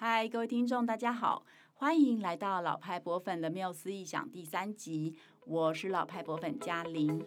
嗨，各位听众，大家好，欢迎来到老派博粉的缪斯异想第三集，我是老派博粉嘉玲。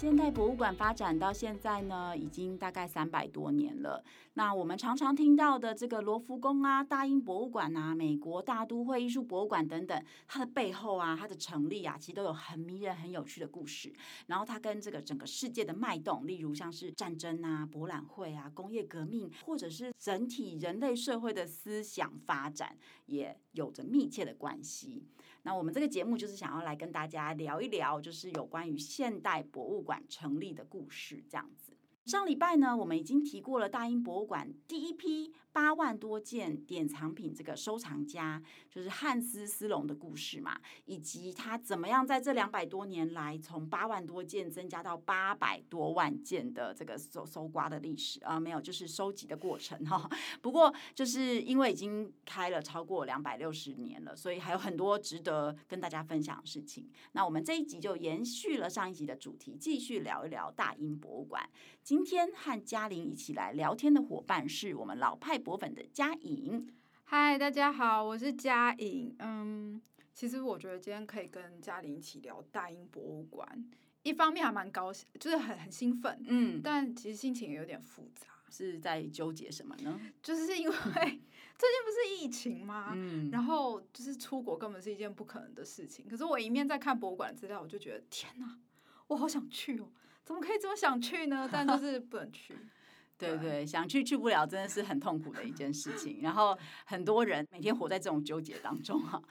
现代博物馆发展到现在呢，已经大概三百多年了。那我们常常听到的这个罗浮宫啊、大英博物馆啊、美国大都会艺术博物馆等等，它的背后啊、它的成立啊，其实都有很迷人、很有趣的故事。然后它跟这个整个世界的脉动，例如像是战争啊、博览会啊、工业革命，或者是整体人类社会的思想发展，也有着密切的关系。那我们这个节目就是想要来跟大家聊一聊，就是有关于现代博物馆成立的故事，这样子。上礼拜呢，我们已经提过了大英博物馆第一批八万多件典藏品这个收藏家，就是汉斯·斯隆的故事嘛，以及他怎么样在这两百多年来从八万多件增加到八百多万件的这个搜搜刮的历史啊，没有，就是收集的过程哈。不过就是因为已经开了超过两百六十年了，所以还有很多值得跟大家分享的事情。那我们这一集就延续了上一集的主题，继续聊一聊大英博物馆。今天和嘉玲一起来聊天的伙伴是我们老派博粉的佳颖。嗨，大家好，我是佳颖。嗯，其实我觉得今天可以跟嘉玲一起聊大英博物馆，一方面还蛮高兴，就是很很兴奋，嗯，但其实心情也有点复杂，是在纠结什么呢？就是因为 最近不是疫情吗？嗯，然后就是出国根本是一件不可能的事情。可是我一面在看博物馆资料，我就觉得天哪，我好想去哦。怎么可以这么想去呢？但就是不能去。对对，想去去不了，真的是很痛苦的一件事情。然后很多人每天活在这种纠结当中哈。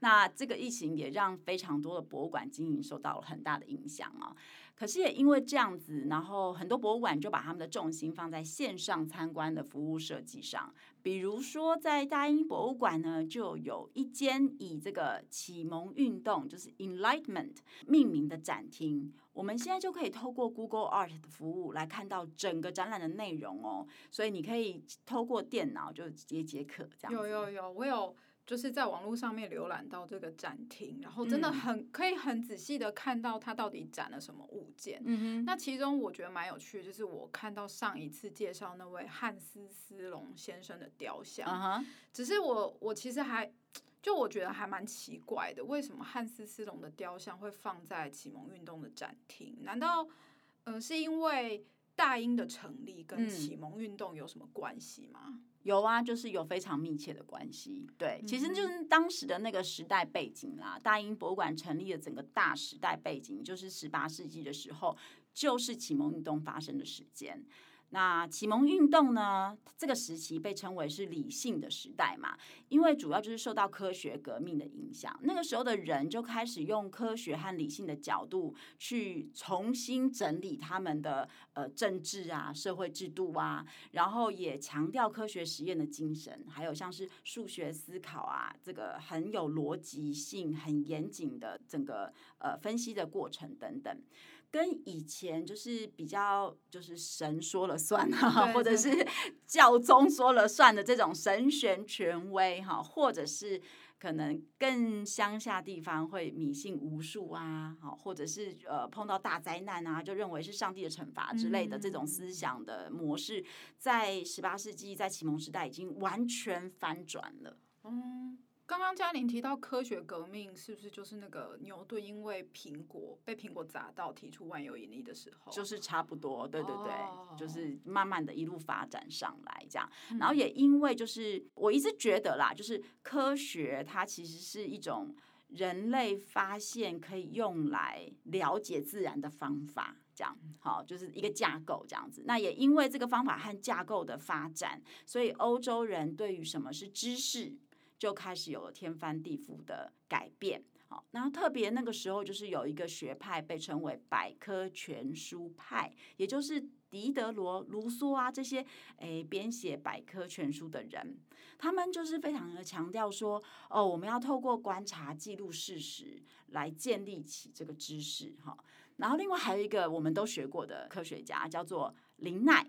那这个疫情也让非常多的博物馆经营受到了很大的影响啊。可是也因为这样子，然后很多博物馆就把他们的重心放在线上参观的服务设计上。比如说，在大英博物馆呢，就有一间以这个启蒙运动，就是 Enlightenment 命名的展厅。我们现在就可以透过 Google Art 的服务来看到整个展览的内容哦。所以你可以透过电脑就直接解渴这样。有有有，我有。就是在网络上面浏览到这个展厅，然后真的很可以很仔细的看到它到底展了什么物件。嗯哼。那其中我觉得蛮有趣的，就是我看到上一次介绍那位汉斯·斯隆先生的雕像。嗯哼。只是我我其实还就我觉得还蛮奇怪的，为什么汉斯·斯隆的雕像会放在启蒙运动的展厅？难道呃是因为大英的成立跟启蒙运动有什么关系吗？嗯有啊，就是有非常密切的关系。对，其实就是当时的那个时代背景啦。大英博物馆成立的整个大时代背景，就是十八世纪的时候，就是启蒙运动发生的时间。那启蒙运动呢，这个时期被称为是理性的时代嘛，因为主要就是受到科学革命的影响。那个时候的人就开始用科学和理性的角度去重新整理他们的呃政治啊、社会制度啊，然后也强调科学实验的精神，还有像是数学思考啊，这个很有逻辑性、很严谨的整个呃分析的过程等等。跟以前就是比较就是神说了算哈，或者是 教宗说了算的这种神权权威哈，或者是可能更乡下地方会迷信巫术啊，好，或者是呃碰到大灾难啊，就认为是上帝的惩罚之类的这种思想的模式，在十八世纪在启蒙时代已经完全翻转了。嗯。刚刚嘉玲提到科学革命，是不是就是那个牛顿因为苹果被苹果砸到提出万有引力的时候？就是差不多，对对对，oh. 就是慢慢的一路发展上来这样。然后也因为就是我一直觉得啦，就是科学它其实是一种人类发现可以用来了解自然的方法，这样好，就是一个架构这样子。那也因为这个方法和架构的发展，所以欧洲人对于什么是知识，就开始有了天翻地覆的改变，好，然后特别那个时候就是有一个学派被称为百科全书派，也就是狄德罗、卢梭啊这些诶编写百科全书的人，他们就是非常的强调说，哦，我们要透过观察、记录事实来建立起这个知识，哈。然后另外还有一个我们都学过的科学家叫做林奈，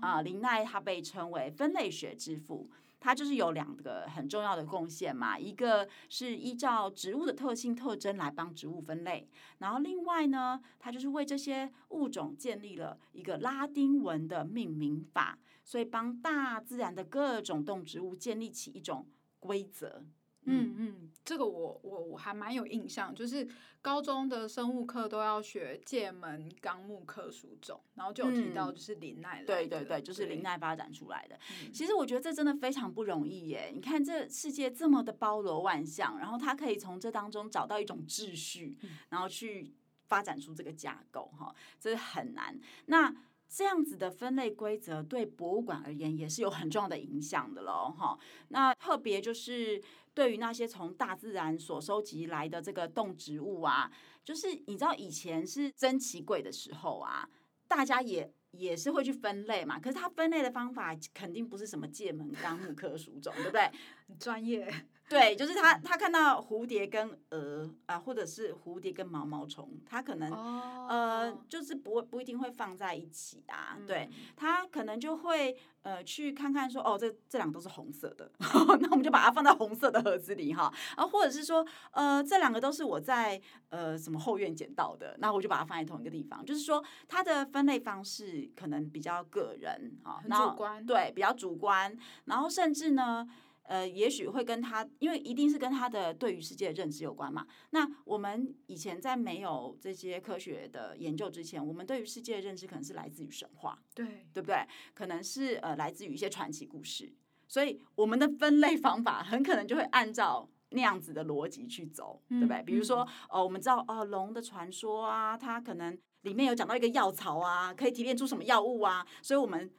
啊，林奈他被称为分类学之父。它就是有两个很重要的贡献嘛，一个是依照植物的特性特征来帮植物分类，然后另外呢，它就是为这些物种建立了一个拉丁文的命名法，所以帮大自然的各种动植物建立起一种规则。嗯嗯，这个我我我还蛮有印象，就是高中的生物课都要学界门纲目科属种，然后就有提到就是林奈、嗯，对对对，就是林奈发展出来的。其实我觉得这真的非常不容易耶！你看这世界这么的包罗万象，然后他可以从这当中找到一种秩序，然后去发展出这个架构，哈，这是很难。那这样子的分类规则对博物馆而言也是有很重要的影响的喽，哈。那特别就是对于那些从大自然所收集来的这个动植物啊，就是你知道以前是珍奇贵的时候啊，大家也也是会去分类嘛。可是它分类的方法肯定不是什么界门纲目科属种，对不对？很专业。对，就是他，他看到蝴蝶跟蛾啊，或者是蝴蝶跟毛毛虫，他可能、oh. 呃，就是不会不一定会放在一起啊。嗯、对，他可能就会呃去看看说，哦，这这两个都是红色的，那我们就把它放在红色的盒子里哈。然后或者是说，呃，这两个都是我在呃什么后院捡到的，那我就把它放在同一个地方。就是说，它的分类方式可能比较个人啊，很主观，对，比较主观，然后甚至呢。呃，也许会跟他，因为一定是跟他的对于世界的认知有关嘛。那我们以前在没有这些科学的研究之前，我们对于世界的认知可能是来自于神话，对，对不对？可能是呃来自于一些传奇故事，所以我们的分类方法很可能就会按照那样子的逻辑去走，对不对？嗯、比如说，哦、呃，我们知道哦，龙的传说啊，它可能里面有讲到一个药草啊，可以提炼出什么药物啊，所以我们。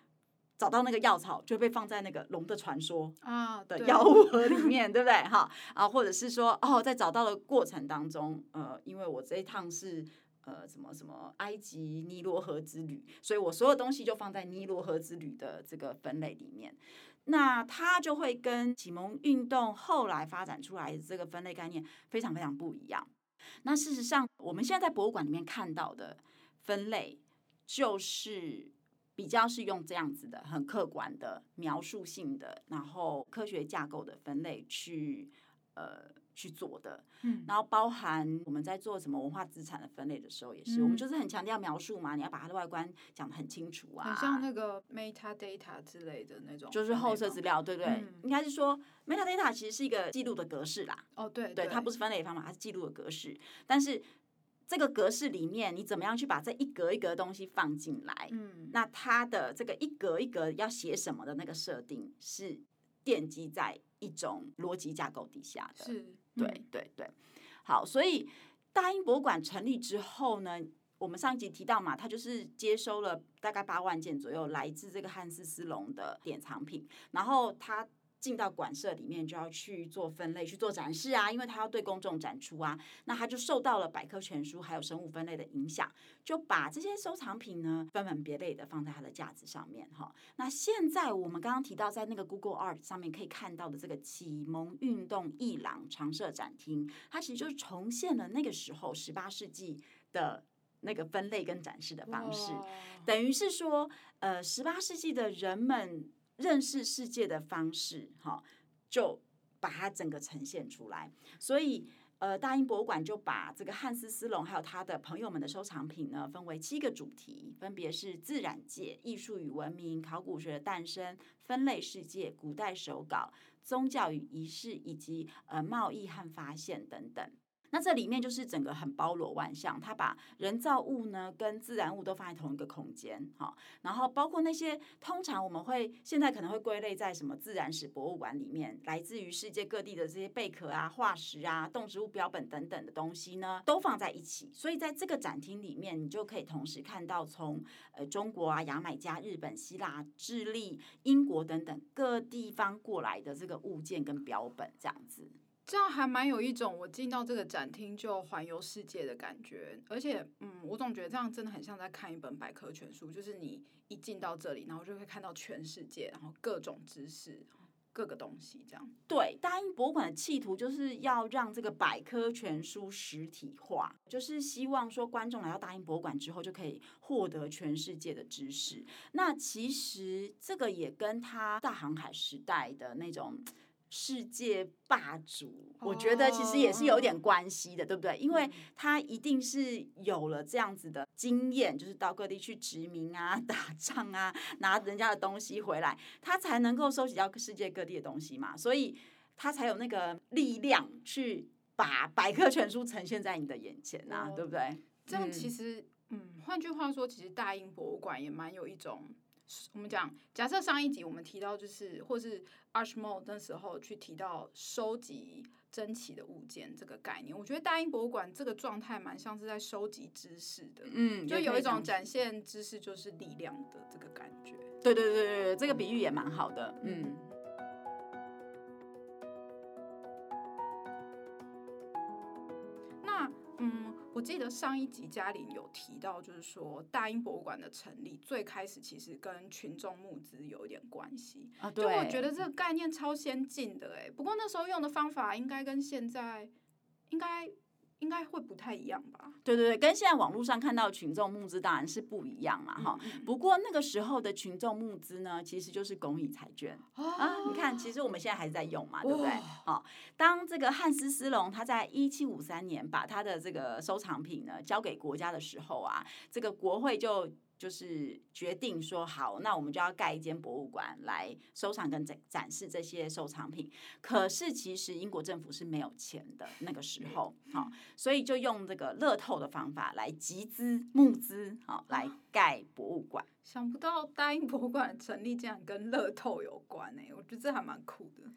找到那个药草，就被放在那个龙的传说啊的药物盒里面，对不对？哈啊，或者是说，哦，在找到的过程当中，呃，因为我这一趟是呃什么什么埃及尼罗河之旅，所以我所有东西就放在尼罗河之旅的这个分类里面。那它就会跟启蒙运动后来发展出来的这个分类概念非常非常不一样。那事实上，我们现在在博物馆里面看到的分类就是。比较是用这样子的很客观的描述性的，然后科学架构的分类去呃去做的，嗯，然后包含我们在做什么文化资产的分类的时候，也是、嗯、我们就是很强调描述嘛，你要把它的外观讲得很清楚啊，像那个 metadata 之类的那种，就是后设资料，对不对？嗯、应该是说 metadata 其实是一个记录的格式啦，哦对，对，它不是分类的方法，它是记录的格式，但是。这个格式里面，你怎么样去把这一格一格的东西放进来？嗯，那它的这个一格一格要写什么的那个设定，是奠基在一种逻辑架构底下的。是，对对对。好，所以大英博物馆成立之后呢，我们上一集提到嘛，它就是接收了大概八万件左右来自这个汉斯斯隆的典藏品，然后它。进到馆舍里面就要去做分类、去做展示啊，因为他要对公众展出啊。那他就受到了百科全书还有生物分类的影响，就把这些收藏品呢分门别类的放在他的架子上面哈。那现在我们刚刚提到在那个 Google Art 上面可以看到的这个启蒙运动艺廊常设展厅，它其实就是重现了那个时候十八世纪的那个分类跟展示的方式，等于是说，呃，十八世纪的人们。认识世界的方式，哈，就把它整个呈现出来。所以，呃，大英博物馆就把这个汉斯·斯隆还有他的朋友们的收藏品呢，分为七个主题，分别是自然界、艺术与文明、考古学的诞生、分类世界、古代手稿、宗教与仪式，以及呃贸易和发现等等。那这里面就是整个很包罗万象，它把人造物呢跟自然物都放在同一个空间，哈，然后包括那些通常我们会现在可能会归类在什么自然史博物馆里面，来自于世界各地的这些贝壳啊、化石啊、动植物标本等等的东西呢，都放在一起。所以在这个展厅里面，你就可以同时看到从呃中国啊、牙买加、日本、希腊、智利、英国等等各地方过来的这个物件跟标本，这样子。这样还蛮有一种我进到这个展厅就环游世界的感觉，而且，嗯，我总觉得这样真的很像在看一本百科全书，就是你一进到这里，然后就会看到全世界，然后各种知识，各个东西这样。对，大英博物馆的企图就是要让这个百科全书实体化，就是希望说观众来到大英博物馆之后就可以获得全世界的知识。那其实这个也跟他大航海时代的那种。世界霸主，我觉得其实也是有点关系的，对不对？因为他一定是有了这样子的经验，就是到各地去殖民啊、打仗啊，拿人家的东西回来，他才能够收集到世界各地的东西嘛，所以他才有那个力量去把百科全书呈现在你的眼前啊，对不对？这样其实，嗯，换句话说，其实大英博物馆也蛮有一种。我们讲，假设上一集我们提到，就是或是 Ashmole 那时候去提到收集珍奇的物件这个概念，我觉得大英博物馆这个状态蛮像是在收集知识的，嗯，就有一种展现知识就是力量的这个感觉。对对对对对，这个比喻也蛮好的，嗯。那嗯。我记得上一集嘉玲有提到，就是说大英博物馆的成立最开始其实跟群众募资有一点关系啊。对，就我觉得这个概念超先进的哎，不过那时候用的方法应该跟现在应该。应该会不太一样吧？对对对，跟现在网络上看到群众募资当然是不一样嘛，哈、嗯。不过那个时候的群众募资呢，其实就是公益彩券、哦、啊。你看，其实我们现在还是在用嘛，对不对？好、哦，当这个汉斯斯隆他在一七五三年把他的这个收藏品呢交给国家的时候啊，这个国会就。就是决定说好，那我们就要盖一间博物馆来收藏跟展展示这些收藏品。可是其实英国政府是没有钱的那个时候，好，所以就用这个乐透的方法来集资募资，好，来盖博物馆。想不到大英博物馆的成立竟然跟乐透有关呢、欸，我觉得这还蛮酷的。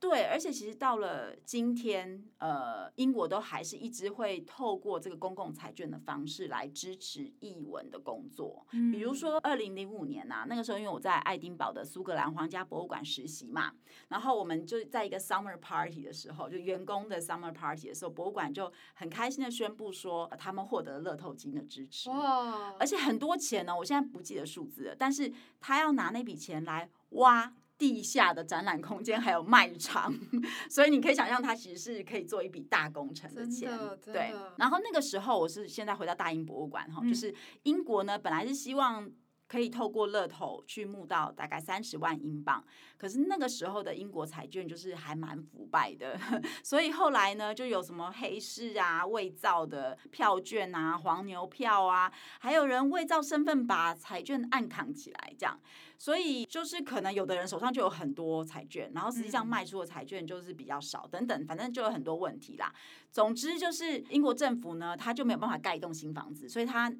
对，而且其实到了今天，呃，英国都还是一直会透过这个公共财券的方式来支持译文的工作。嗯、比如说，二零零五年呐、啊，那个时候因为我在爱丁堡的苏格兰皇家博物馆实习嘛，然后我们就在一个 summer party 的时候，就员工的 summer party 的时候，博物馆就很开心的宣布说，他们获得了乐透金的支持。哇！而且很多钱呢，我现在不记得数字了，但是他要拿那笔钱来挖。地下的展览空间还有卖场，所以你可以想象，它其实是可以做一笔大工程的钱。对，然后那个时候，我是现在回到大英博物馆哈，就是英国呢，本来是希望。可以透过乐透去募到大概三十万英镑，可是那个时候的英国彩券就是还蛮腐败的，所以后来呢，就有什么黑市啊、伪造的票券啊、黄牛票啊，还有人伪造身份把彩券暗扛起来，这样，所以就是可能有的人手上就有很多彩券，然后实际上卖出的彩券就是比较少，等等，反正就有很多问题啦。总之就是英国政府呢，他就没有办法盖一栋新房子，所以他。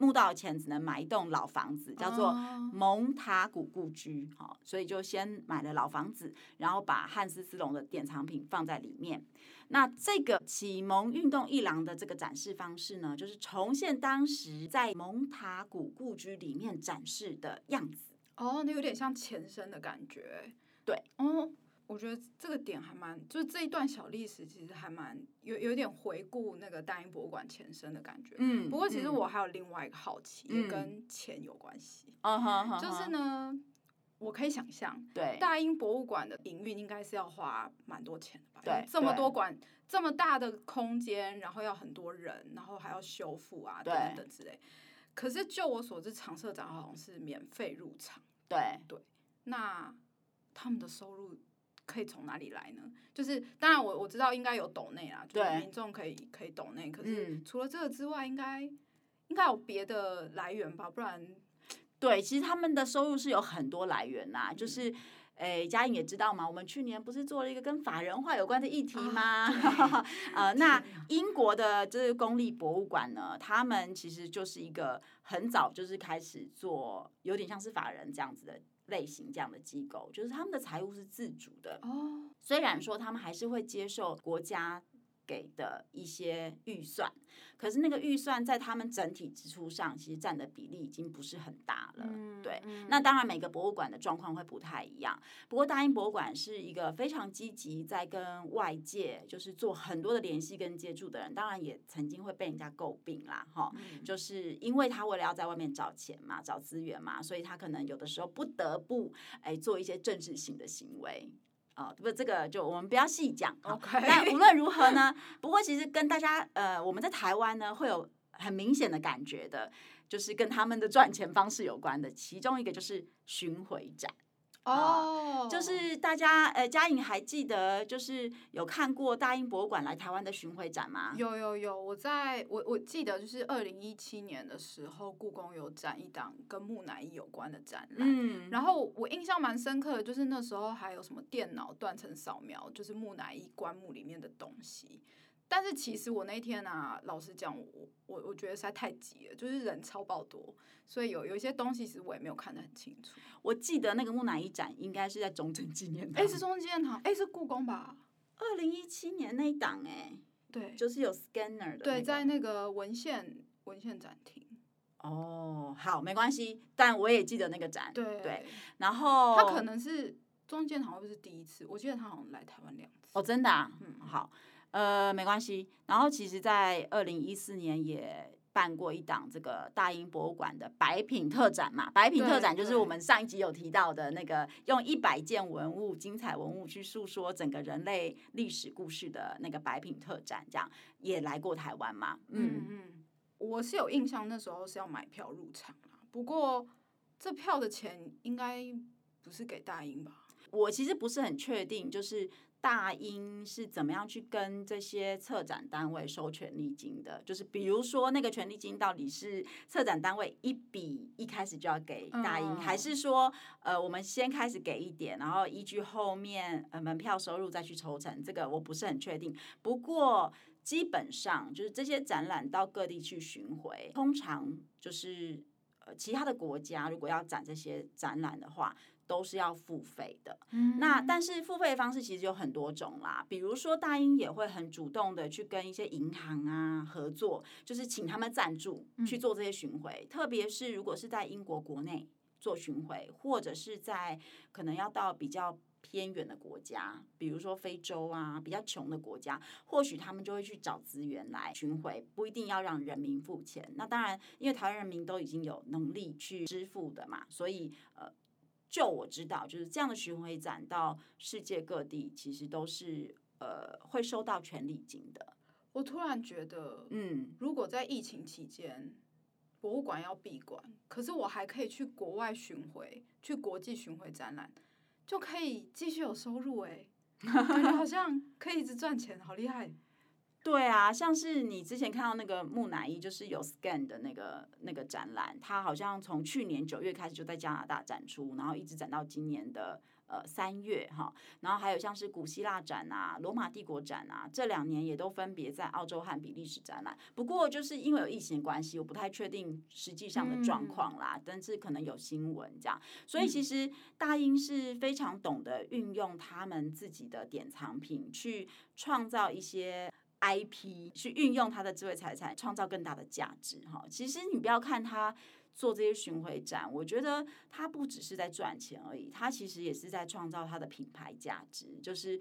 募到的钱只能买一栋老房子，叫做蒙塔古故居，好，所以就先买了老房子，然后把汉斯斯隆的典藏品放在里面。那这个启蒙运动一廊的这个展示方式呢，就是重现当时在蒙塔古故居里面展示的样子。哦，那有点像前身的感觉。对，哦。我觉得这个点还蛮，就是这一段小历史其实还蛮有有点回顾那个大英博物馆前身的感觉。嗯，不过其实我还有另外一个好奇，嗯、也跟钱有关系。嗯哼，就是呢，我可以想象，对，大英博物馆的营运应该是要花蛮多钱的吧？对，这么多馆，这么大的空间，然后要很多人，然后还要修复啊，等等之类。可是就我所知，常设展好像是免费入场。对对，那他们的收入？可以从哪里来呢？就是当然我我知道应该有抖内啊，就是民众可以可以抖内。可是除了这个之外，应该应该有别的来源吧？不然，对，其实他们的收入是有很多来源呐、啊。就是，诶，嘉颖也知道嘛，我们去年不是做了一个跟法人化有关的议题吗？啊、呃，那英国的这个公立博物馆呢，他们其实就是一个很早就是开始做，有点像是法人这样子的。类型这样的机构，就是他们的财务是自主的。哦，虽然说他们还是会接受国家给的一些预算。可是那个预算在他们整体支出上，其实占的比例已经不是很大了。嗯、对，嗯、那当然每个博物馆的状况会不太一样。不过大英博物馆是一个非常积极在跟外界就是做很多的联系跟接触的人，当然也曾经会被人家诟病啦，哈，嗯、就是因为他为了要在外面找钱嘛，找资源嘛，所以他可能有的时候不得不哎做一些政治性的行为。哦，不，这个就我们不要细讲。OK，但无论如何呢，不过其实跟大家呃，我们在台湾呢会有很明显的感觉的，就是跟他们的赚钱方式有关的，其中一个就是巡回展。哦，oh. 就是大家呃，嘉颖还记得，就是有看过大英博物馆来台湾的巡回展吗？有有有，我在我我记得就是二零一七年的时候，故宫有展一档跟木乃伊有关的展览，嗯，然后我印象蛮深刻的，就是那时候还有什么电脑断层扫描，就是木乃伊棺木里面的东西。但是其实我那天啊，老实讲，我我我觉得实在太急了，就是人超爆多，所以有有一些东西其实我也没有看得很清楚。我记得那个木乃伊展应该是在中正纪念堂，哎，是中正纪念堂，哎，是故宫吧？二零一七年那一档，哎，对，就是有 scanner 的，对，在那个文献文献展厅。哦，好，没关系，但我也记得那个展，对对，然后他可能是中正纪念堂会不会是第一次？我记得他好像来台湾两次。哦，真的啊，嗯，好。呃，没关系。然后其实，在二零一四年也办过一档这个大英博物馆的百品特展嘛。百品特展就是我们上一集有提到的那个，用一百件文物、精彩文物去诉说整个人类历史故事的那个百品特展，这样也来过台湾嘛。嗯嗯，我是有印象，那时候是要买票入场啊。不过这票的钱应该不是给大英吧？我其实不是很确定，就是。大英是怎么样去跟这些策展单位收权利金的？就是比如说那个权利金到底是策展单位一笔一开始就要给大英，还是说呃我们先开始给一点，然后依据后面呃门票收入再去抽成？这个我不是很确定。不过基本上就是这些展览到各地去巡回，通常就是呃其他的国家如果要展这些展览的话。都是要付费的，嗯、那但是付费的方式其实有很多种啦，比如说大英也会很主动的去跟一些银行啊合作，就是请他们赞助去做这些巡回，嗯、特别是如果是在英国国内做巡回，或者是在可能要到比较偏远的国家，比如说非洲啊比较穷的国家，或许他们就会去找资源来巡回，不一定要让人民付钱。那当然，因为台湾人民都已经有能力去支付的嘛，所以呃。就我知道，就是这样的巡回展到世界各地，其实都是呃会收到权利金的。我突然觉得，嗯，如果在疫情期间，博物馆要闭馆，可是我还可以去国外巡回，去国际巡回展览，就可以继续有收入哎，感觉好像可以一直赚钱，好厉害。对啊，像是你之前看到那个木乃伊，就是有 scan 的那个那个展览，它好像从去年九月开始就在加拿大展出，然后一直展到今年的呃三月哈。然后还有像是古希腊展啊、罗马帝国展啊，这两年也都分别在澳洲和比利时展览。不过就是因为有疫情的关系，我不太确定实际上的状况啦，嗯、但是可能有新闻这样。所以其实大英是非常懂得运用他们自己的典藏品去创造一些。IP 去运用他的智慧财产，创造更大的价值哈。其实你不要看他做这些巡回展，我觉得他不只是在赚钱而已，他其实也是在创造他的品牌价值，就是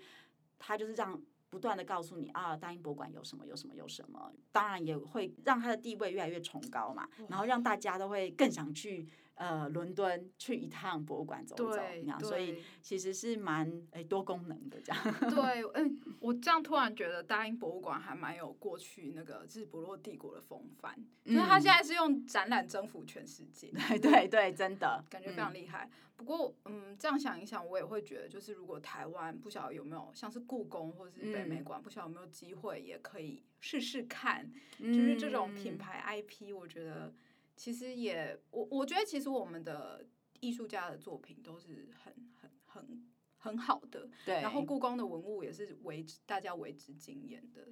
他就是让不断的告诉你啊，大英博物馆有什么有什么有什么，当然也会让他的地位越来越崇高嘛，然后让大家都会更想去。呃，伦敦去一趟博物馆走走，对那样，所以其实是蛮诶、欸、多功能的这样。对，嗯、欸，我这样突然觉得大英博物馆还蛮有过去那个日不落帝国的风范，因为他现在是用展览征服全世界。对对对，真的感觉非常厉害。嗯、不过，嗯，这样想一想，我也会觉得，就是如果台湾不晓得有没有像是故宫或者是北美馆，嗯、不晓得有没有机会也可以试试看，嗯、就是这种品牌 IP，我觉得。其实也，我我觉得其实我们的艺术家的作品都是很很很很好的，对。然后故宫的文物也是为大家为之惊艳的，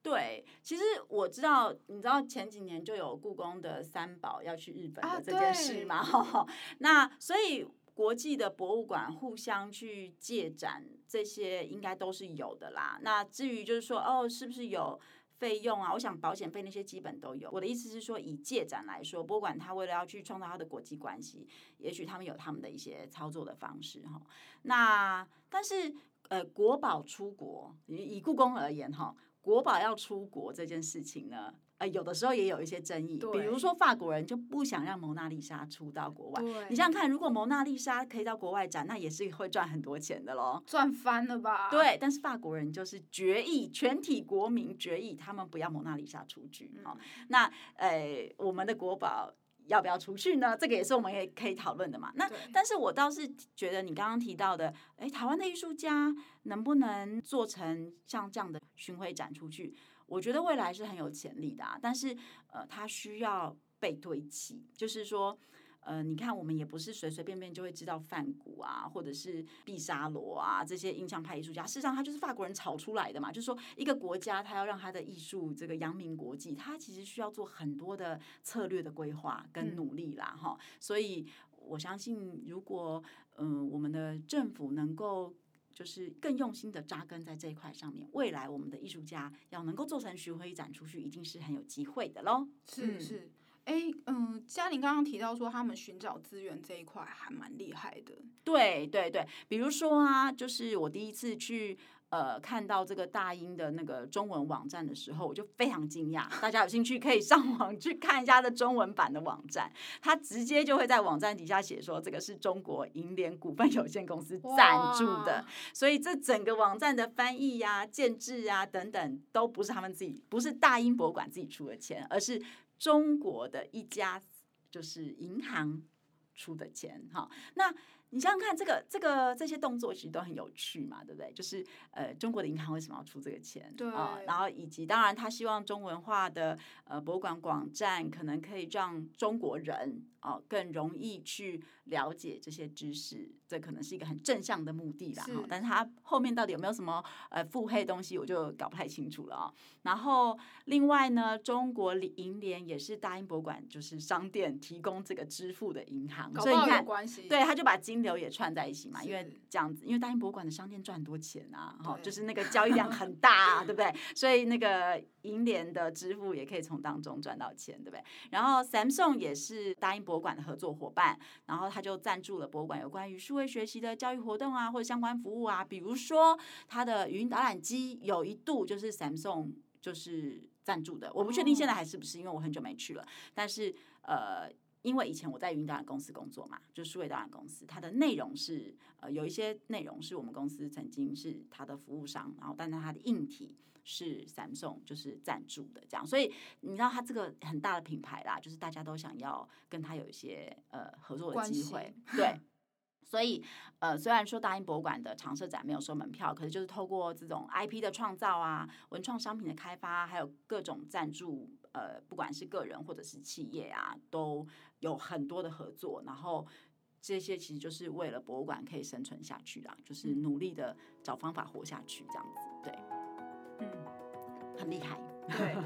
对。其实我知道，你知道前几年就有故宫的三宝要去日本的这件事吗？啊、那所以。国际的博物馆互相去借展，这些应该都是有的啦。那至于就是说，哦，是不是有费用啊？我想保险费那些基本都有。我的意思是说，以借展来说，不管他为了要去创造他的国际关系，也许他们有他们的一些操作的方式哈。那但是呃，国宝出国，以以故宫而言哈，国宝要出国这件事情呢？呃，有的时候也有一些争议，比如说法国人就不想让蒙娜丽莎出到国外。你想想看，如果蒙娜丽莎可以到国外展，那也是会赚很多钱的喽，赚翻了吧？对，但是法国人就是决议，全体国民决议，他们不要蒙娜丽莎出去。好、嗯，那呃，我们的国宝要不要出去呢？这个也是我们也可以讨论的嘛。那但是我倒是觉得你刚刚提到的，哎，台湾的艺术家能不能做成像这样的巡回展出去？我觉得未来是很有潜力的啊，但是呃，它需要被堆砌，就是说，呃，你看我们也不是随随便便就会知道梵谷啊，或者是毕沙罗啊这些印象派艺术家，事实上他就是法国人炒出来的嘛。就是说，一个国家他要让他的艺术这个扬名国际，他其实需要做很多的策略的规划跟努力啦，哈、嗯。所以我相信，如果嗯、呃，我们的政府能够。就是更用心的扎根在这一块上面，未来我们的艺术家要能够做成巡回展出去，一定是很有机会的喽。是是，哎，嗯，嘉玲刚刚提到说他们寻找资源这一块还蛮厉害的。对对对，比如说啊，就是我第一次去。呃，看到这个大英的那个中文网站的时候，我就非常惊讶。大家有兴趣可以上网去看一下的中文版的网站，它直接就会在网站底下写说，这个是中国银联股份有限公司赞助的。所以这整个网站的翻译呀、啊、建制啊等等，都不是他们自己，不是大英博物馆自己出的钱，而是中国的一家就是银行出的钱。哈，那。你想想看，这个、这个、这些动作其实都很有趣嘛，对不对？就是呃，中国的银行为什么要出这个钱？对啊、呃，然后以及当然，他希望中文化的呃博物馆网站可能可以让中国人哦、呃、更容易去了解这些知识，这可能是一个很正向的目的啦。哈，但是它后面到底有没有什么呃腹黑东西，我就搞不太清楚了啊、哦。然后另外呢，中国银联也是大英博物馆就是商店提供这个支付的银行，所以你看，对，他就把金流也串在一起嘛，因为这样子，因为大英博物馆的商店赚很多钱啊，哈，就是那个交易量很大，啊，对不对？所以那个银联的支付也可以从当中赚到钱，对不对？然后 Samsung 也是大英博物馆的合作伙伴，然后他就赞助了博物馆有关于数位学习的教育活动啊，或者相关服务啊，比如说他的语音导览机有一度就是 Samsung 就是赞助的，我不确定现在还是不是，因为我很久没去了，但是呃。因为以前我在云导览公司工作嘛，就数位导览公司，它的内容是呃有一些内容是我们公司曾经是它的服务商，然后但是它的硬体是 Samsung 就是赞助的这样，所以你知道它这个很大的品牌啦，就是大家都想要跟它有一些呃合作的机会，对，所以呃虽然说大英博物馆的常设展没有收门票，可是就是透过这种 IP 的创造啊、文创商品的开发，还有各种赞助。呃，不管是个人或者是企业啊，都有很多的合作，然后这些其实就是为了博物馆可以生存下去啦，就是努力的找方法活下去这样子，对，嗯，很厉害，对。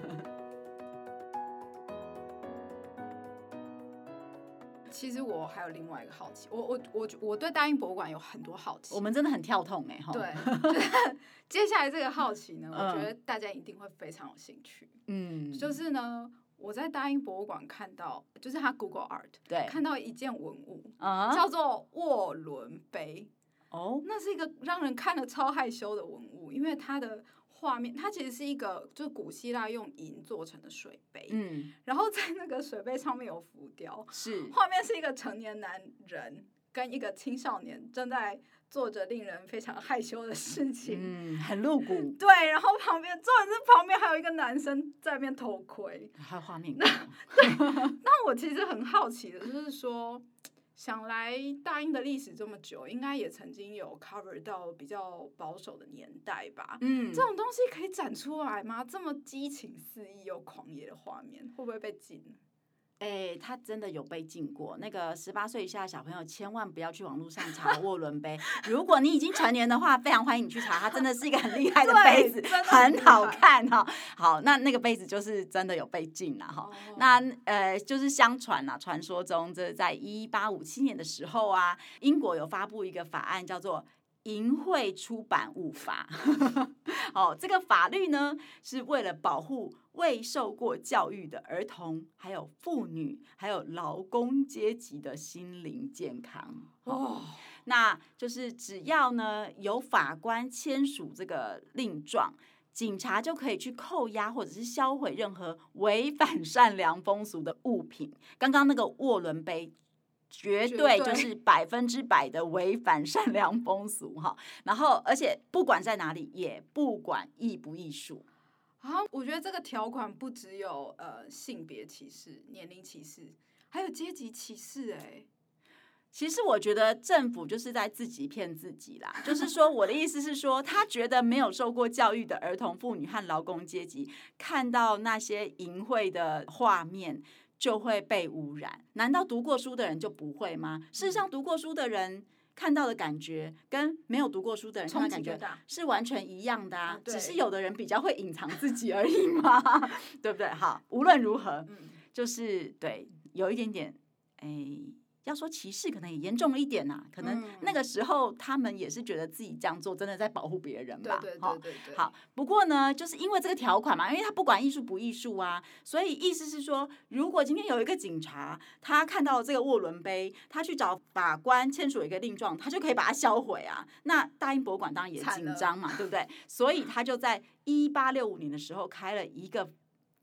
其实我还有另外一个好奇，我我我我对大英博物馆有很多好奇，我们真的很跳痛哎，对，接下来这个好奇呢，我觉得大家一定会非常有兴趣，嗯，就是呢，我在大英博物馆看到，就是他 Google Art，对，看到一件文物，叫做沃伦杯，哦，那是一个让人看了超害羞的文物，因为它的。画面，它其实是一个，就是古希腊用银做成的水杯，嗯，然后在那个水杯上面有浮雕，是。画面是一个成年男人跟一个青少年正在做着令人非常害羞的事情，嗯，很露骨，对，然后旁边，重点是旁边还有一个男生在那边偷窥，还有画面，那对，那我其实很好奇的就是说。想来大英的历史这么久，应该也曾经有 cover 到比较保守的年代吧？嗯，这种东西可以展出来吗？这么激情四溢又狂野的画面，会不会被禁？哎、欸，他真的有被禁过。那个十八岁以下的小朋友千万不要去网络上查 沃伦杯。如果你已经成年的话，非常欢迎你去查。它真的是一个很厉害的杯子，很好看哈。好，那那个杯子就是真的有被禁了哈。Oh. 那呃，就是相传啊，传说中这在一八五七年的时候啊，英国有发布一个法案，叫做。淫秽出版物法，哦，这个法律呢是为了保护未受过教育的儿童，还有妇女，还有劳工阶级的心灵健康。哦，那就是只要呢有法官签署这个令状，警察就可以去扣押或者是销毁任何违反善良风俗的物品。刚刚那个沃伦杯。绝对就是百分之百的违反善良风俗哈，然后而且不管在哪里，也不管艺不艺术啊。我觉得这个条款不只有呃性别歧视、年龄歧视，还有阶级歧视哎、欸。其实我觉得政府就是在自己骗自己啦。就是说，我的意思是说，他觉得没有受过教育的儿童、妇女和劳工阶级看到那些淫秽的画面。就会被污染？难道读过书的人就不会吗？事实上，读过书的人看到的感觉跟没有读过书的人看到的感觉是完全一样的啊，只是有的人比较会隐藏自己而已嘛，对不对？好，无论如何，就是对，有一点点，哎。要说歧视，可能也严重了一点呐、啊。可能那个时候他们也是觉得自己这样做真的在保护别人吧。好，好。不过呢，就是因为这个条款嘛，因为他不管艺术不艺术啊，所以意思是说，如果今天有一个警察，他看到这个沃伦杯，他去找法官签署一个令状，他就可以把它销毁啊。那大英博物馆当然也紧张嘛，对不对？所以他就在一八六五年的时候开了一个。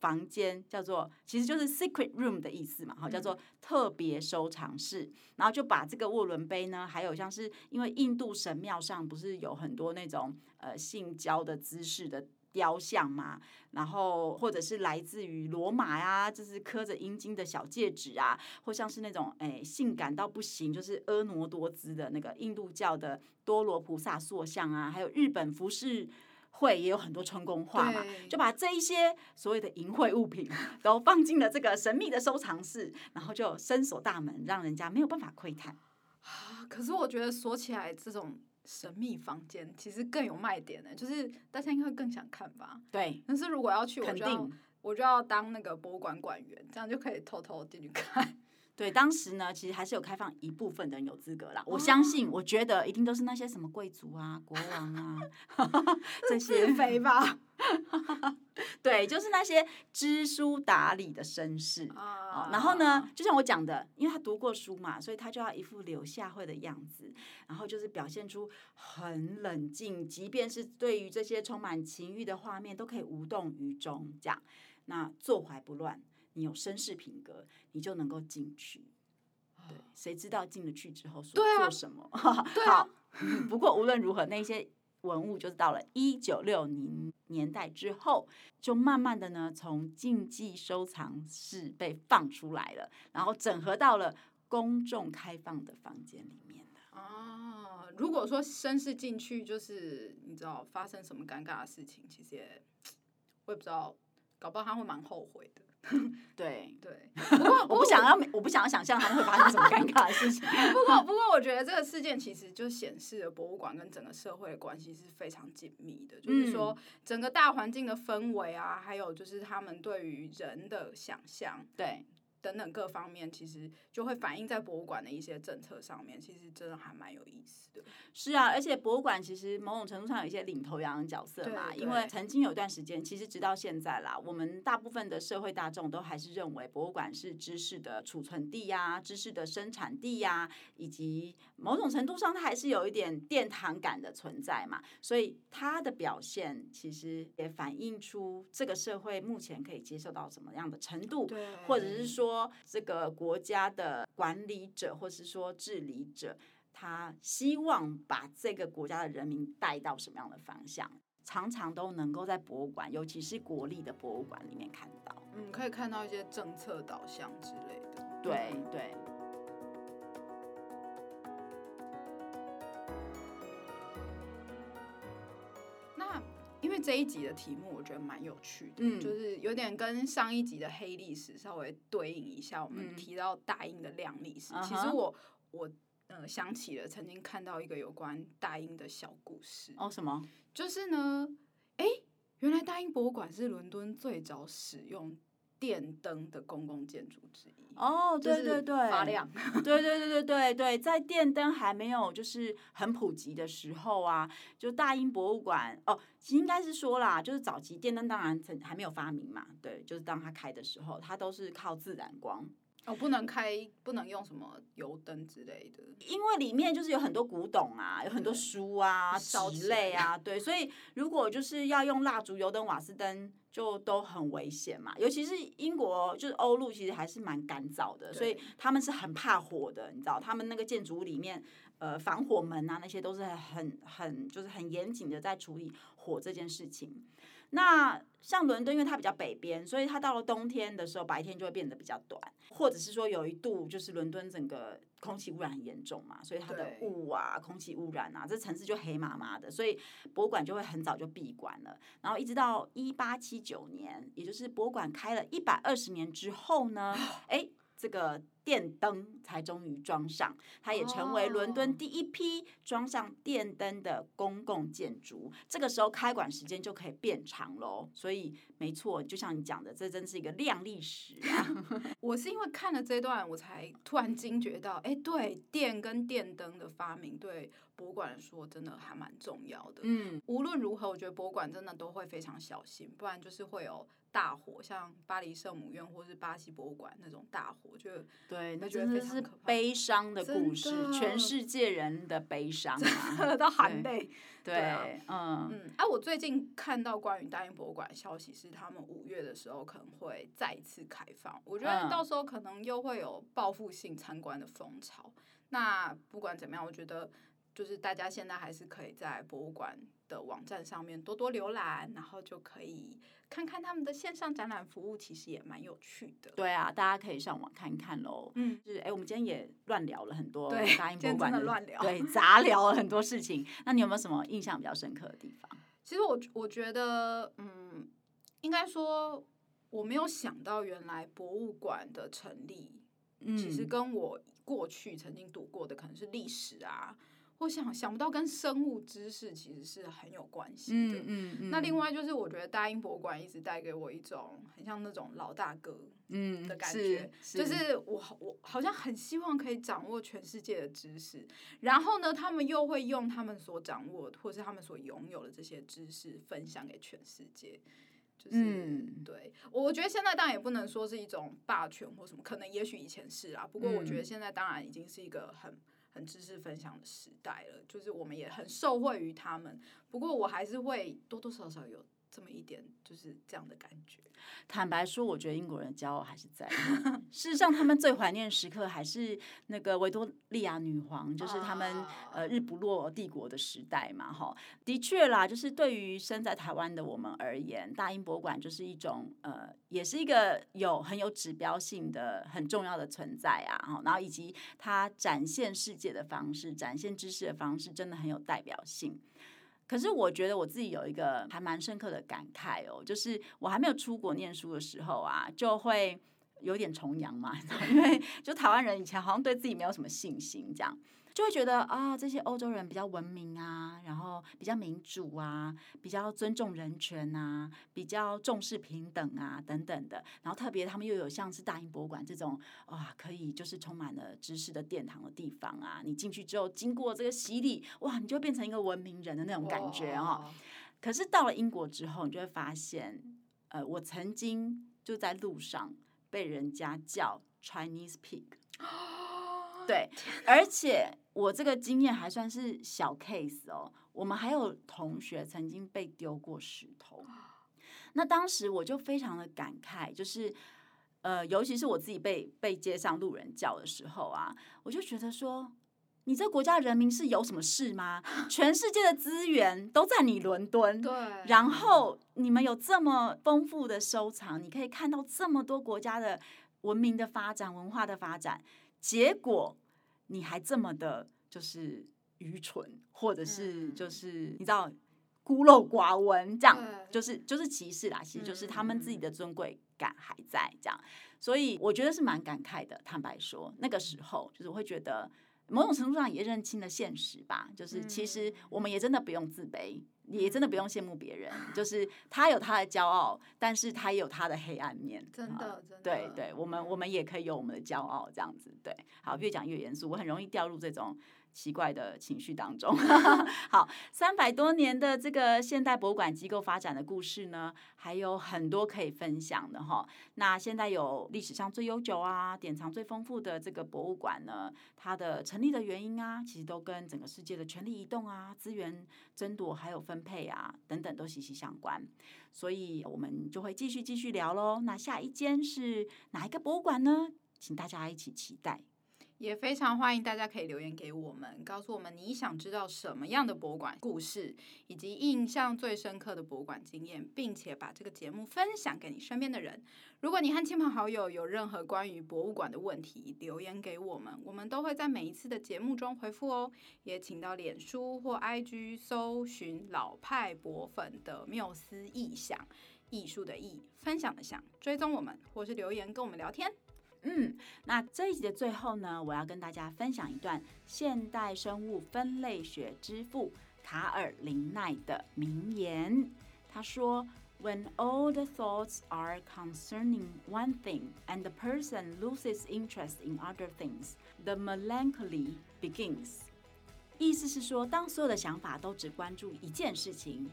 房间叫做，其实就是 secret room 的意思嘛，好，叫做特别收藏室。然后就把这个沃伦杯呢，还有像是因为印度神庙上不是有很多那种呃性交的姿势的雕像嘛，然后或者是来自于罗马呀、啊，就是刻着阴茎的小戒指啊，或像是那种哎性感到不行，就是婀娜多姿的那个印度教的多罗菩萨塑像啊，还有日本服饰。会也有很多春宫画嘛，就把这一些所谓的淫秽物品 都放进了这个神秘的收藏室，然后就深锁大门，让人家没有办法窥探。可是我觉得锁起来这种神秘房间其实更有卖点呢，就是大家应该会更想看吧？对。但是如果要去，我就要肯定我就要当那个博物馆馆员，这样就可以偷偷进去看。对，当时呢，其实还是有开放一部分的人有资格啦。我相信，我觉得一定都是那些什么贵族啊、国王啊 这些肥吧。对，就是那些知书达理的绅士。哦，然后呢，就像我讲的，因为他读过书嘛，所以他就要一副柳下惠的样子，然后就是表现出很冷静，即便是对于这些充满情欲的画面，都可以无动于衷，这样，那坐怀不乱。你有绅士品格，你就能够进去。对，谁知道进了去之后说做什么？对啊、好。不过无论如何，那些文物就是到了一九六零年代之后，就慢慢的呢，从禁忌收藏室被放出来了，然后整合到了公众开放的房间里面的。啊，如果说绅士进去，就是你知道发生什么尴尬的事情，其实也 我也不知道，搞不好他会蛮后悔的。对对，不过我不想要，我不想要想象他们会发生什么尴尬的事情。不过，不过我觉得这个事件其实就显示了博物馆跟整个社会的关系是非常紧密的，就是说整个大环境的氛围啊，还有就是他们对于人的想象，对。等等各方面，其实就会反映在博物馆的一些政策上面，其实真的还蛮有意思的。是啊，而且博物馆其实某种程度上有一些领头羊的角色嘛，因为曾经有段时间，其实直到现在啦，我们大部分的社会大众都还是认为博物馆是知识的储存地呀、啊，知识的生产地呀、啊，以及某种程度上它还是有一点殿堂感的存在嘛，所以它的表现其实也反映出这个社会目前可以接受到什么样的程度，或者是说。说这个国家的管理者，或是说治理者，他希望把这个国家的人民带到什么样的方向，常常都能够在博物馆，尤其是国立的博物馆里面看到。嗯，可以看到一些政策导向之类的。对对。因为这一集的题目我觉得蛮有趣的，嗯，就是有点跟上一集的黑历史稍微对应一下。我们提到大英的亮历史，嗯、其实我我呃想起了曾经看到一个有关大英的小故事。哦，什么？就是呢，哎，原来大英博物馆是伦敦最早使用电灯的公共建筑之一。哦，对对对，发亮，对对对对对对，在电灯还没有就是很普及的时候啊，就大英博物馆哦，其实应该是说啦，就是早期电灯当然曾还没有发明嘛，对，就是当它开的时候，它都是靠自然光。哦，不能开，不能用什么油灯之类的，因为里面就是有很多古董啊，有很多书啊、纸类啊，对，所以如果就是要用蜡烛、油灯、瓦斯灯，就都很危险嘛。尤其是英国，就是欧陆，其实还是蛮干燥的，所以他们是很怕火的，你知道，他们那个建筑物里面，呃，防火门啊那些都是很很就是很严谨的在处理火这件事情。那像伦敦，因为它比较北边，所以它到了冬天的时候，白天就会变得比较短，或者是说有一度就是伦敦整个空气污染很严重嘛，所以它的雾啊、空气污染啊，这城市就黑麻麻的，所以博物馆就会很早就闭馆了。然后一直到一八七九年，也就是博物馆开了一百二十年之后呢，哎。这个电灯才终于装上，它也成为伦敦第一批装上电灯的公共建筑。这个时候开馆时间就可以变长喽。所以没错，就像你讲的，这真是一个亮历史啊！我是因为看了这段，我才突然惊觉到，哎，对，电跟电灯的发明对博物馆来说真的还蛮重要的。嗯，无论如何，我觉得博物馆真的都会非常小心，不然就是会有。大火，像巴黎圣母院或是巴西博物馆那种大火，就对，那真的是悲伤的故事，全世界人的悲伤啊，都含泪。对，嗯嗯。哎，我最近看到关于大英博物馆的消息，是他们五月的时候可能会再一次开放。我觉得到时候可能又会有报复性参观的风潮。那不管怎么样，我觉得。就是大家现在还是可以在博物馆的网站上面多多浏览，然后就可以看看他们的线上展览服务，其实也蛮有趣的。对啊，大家可以上网看看喽。嗯，就是哎，我们今天也乱聊了很多对答应博物馆的乱聊，对，杂聊了很多事情。那你有没有什么印象比较深刻的地方？其实我我觉得，嗯，应该说我没有想到，原来博物馆的成立，嗯，其实跟我过去曾经读过的可能是历史啊。我想想不到跟生物知识其实是很有关系的。嗯嗯嗯。那另外就是，我觉得大英博物馆一直带给我一种很像那种老大哥嗯的感觉，就是我我好像很希望可以掌握全世界的知识，然后呢，他们又会用他们所掌握或是他们所拥有的这些知识分享给全世界。就是、嗯、对，我觉得现在当然也不能说是一种霸权或什么，可能也许以前是啊，不过我觉得现在当然已经是一个很。很知识分享的时代了，就是我们也很受惠于他们。不过我还是会多多少少有这么一点，就是这样的感觉。坦白说，我觉得英国人骄傲还是在。事实上，他们最怀念的时刻还是那个维多利亚女皇，就是他们呃日不落帝国的时代嘛。哈，的确啦，就是对于身在台湾的我们而言，大英博物馆就是一种呃，也是一个有很有指标性的很重要的存在啊。然后以及它展现世界的方式、展现知识的方式，真的很有代表性。可是我觉得我自己有一个还蛮深刻的感慨哦，就是我还没有出国念书的时候啊，就会有点崇洋嘛，因为就台湾人以前好像对自己没有什么信心这样。就会觉得啊，这些欧洲人比较文明啊，然后比较民主啊，比较尊重人权啊，比较重视平等啊，等等的。然后特别他们又有像是大英博物馆这种哇，可以就是充满了知识的殿堂的地方啊。你进去之后，经过这个洗礼，哇，你就会变成一个文明人的那种感觉哦。可是到了英国之后，你就会发现，呃，我曾经就在路上被人家叫 Chinese pig。对，而且我这个经验还算是小 case 哦。我们还有同学曾经被丢过石头，那当时我就非常的感慨，就是呃，尤其是我自己被被街上路人叫的时候啊，我就觉得说，你这国家人民是有什么事吗？全世界的资源都在你伦敦，对，然后你们有这么丰富的收藏，你可以看到这么多国家的文明的发展、文化的发展。结果你还这么的，就是愚蠢，或者是就是你知道，孤陋寡闻，这样就是就是歧视啦，其实就是他们自己的尊贵感还在这样，所以我觉得是蛮感慨的。坦白说，那个时候就是我会觉得。某种程度上也认清了现实吧，就是其实我们也真的不用自卑，也真的不用羡慕别人。就是他有他的骄傲，但是他也有他的黑暗面。真的，真的。对对，我们我们也可以有我们的骄傲，这样子。对，好，越讲越严肃，我很容易掉入这种。奇怪的情绪当中，好，三百多年的这个现代博物馆机构发展的故事呢，还有很多可以分享的哈。那现在有历史上最悠久啊、典藏最丰富的这个博物馆呢，它的成立的原因啊，其实都跟整个世界的权力移动啊、资源争夺还有分配啊等等都息息相关。所以我们就会继续继续聊喽。那下一间是哪一个博物馆呢？请大家一起期待。也非常欢迎大家可以留言给我们，告诉我们你想知道什么样的博物馆故事，以及印象最深刻的博物馆经验，并且把这个节目分享给你身边的人。如果你和亲朋好友有任何关于博物馆的问题，留言给我们，我们都会在每一次的节目中回复哦。也请到脸书或 IG 搜寻老派博粉的缪斯艺享，艺术的艺，分享的想，追踪我们，或是留言跟我们聊天。嗯，那这一集的最后呢，我要跟大家分享一段现代生物分类学之父卡尔林奈的名言。他说：“When all the thoughts are concerning one thing, and the person loses interest in other things, the melancholy begins。”意思是说，当所有的想法都只关注一件事情。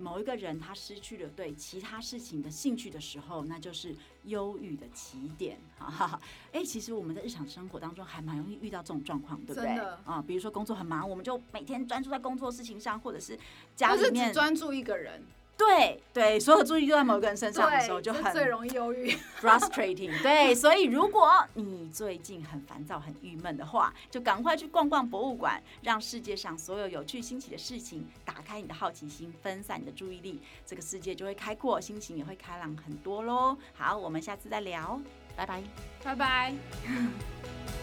某一个人他失去了对其他事情的兴趣的时候，那就是忧郁的起点。哈哈，哎，其实我们在日常生活当中还蛮容易遇到这种状况，对不对？啊，比如说工作很忙，我们就每天专注在工作事情上，或者是家里面专注一个人。对对，所有注意力都在某个人身上的时候，就很最容易忧郁，frustrating。对，所以如果你最近很烦躁、很郁闷的话，就赶快去逛逛博物馆，让世界上所有有趣新奇的事情打开你的好奇心，分散你的注意力，这个世界就会开阔，心情也会开朗很多喽。好，我们下次再聊，拜拜，拜拜。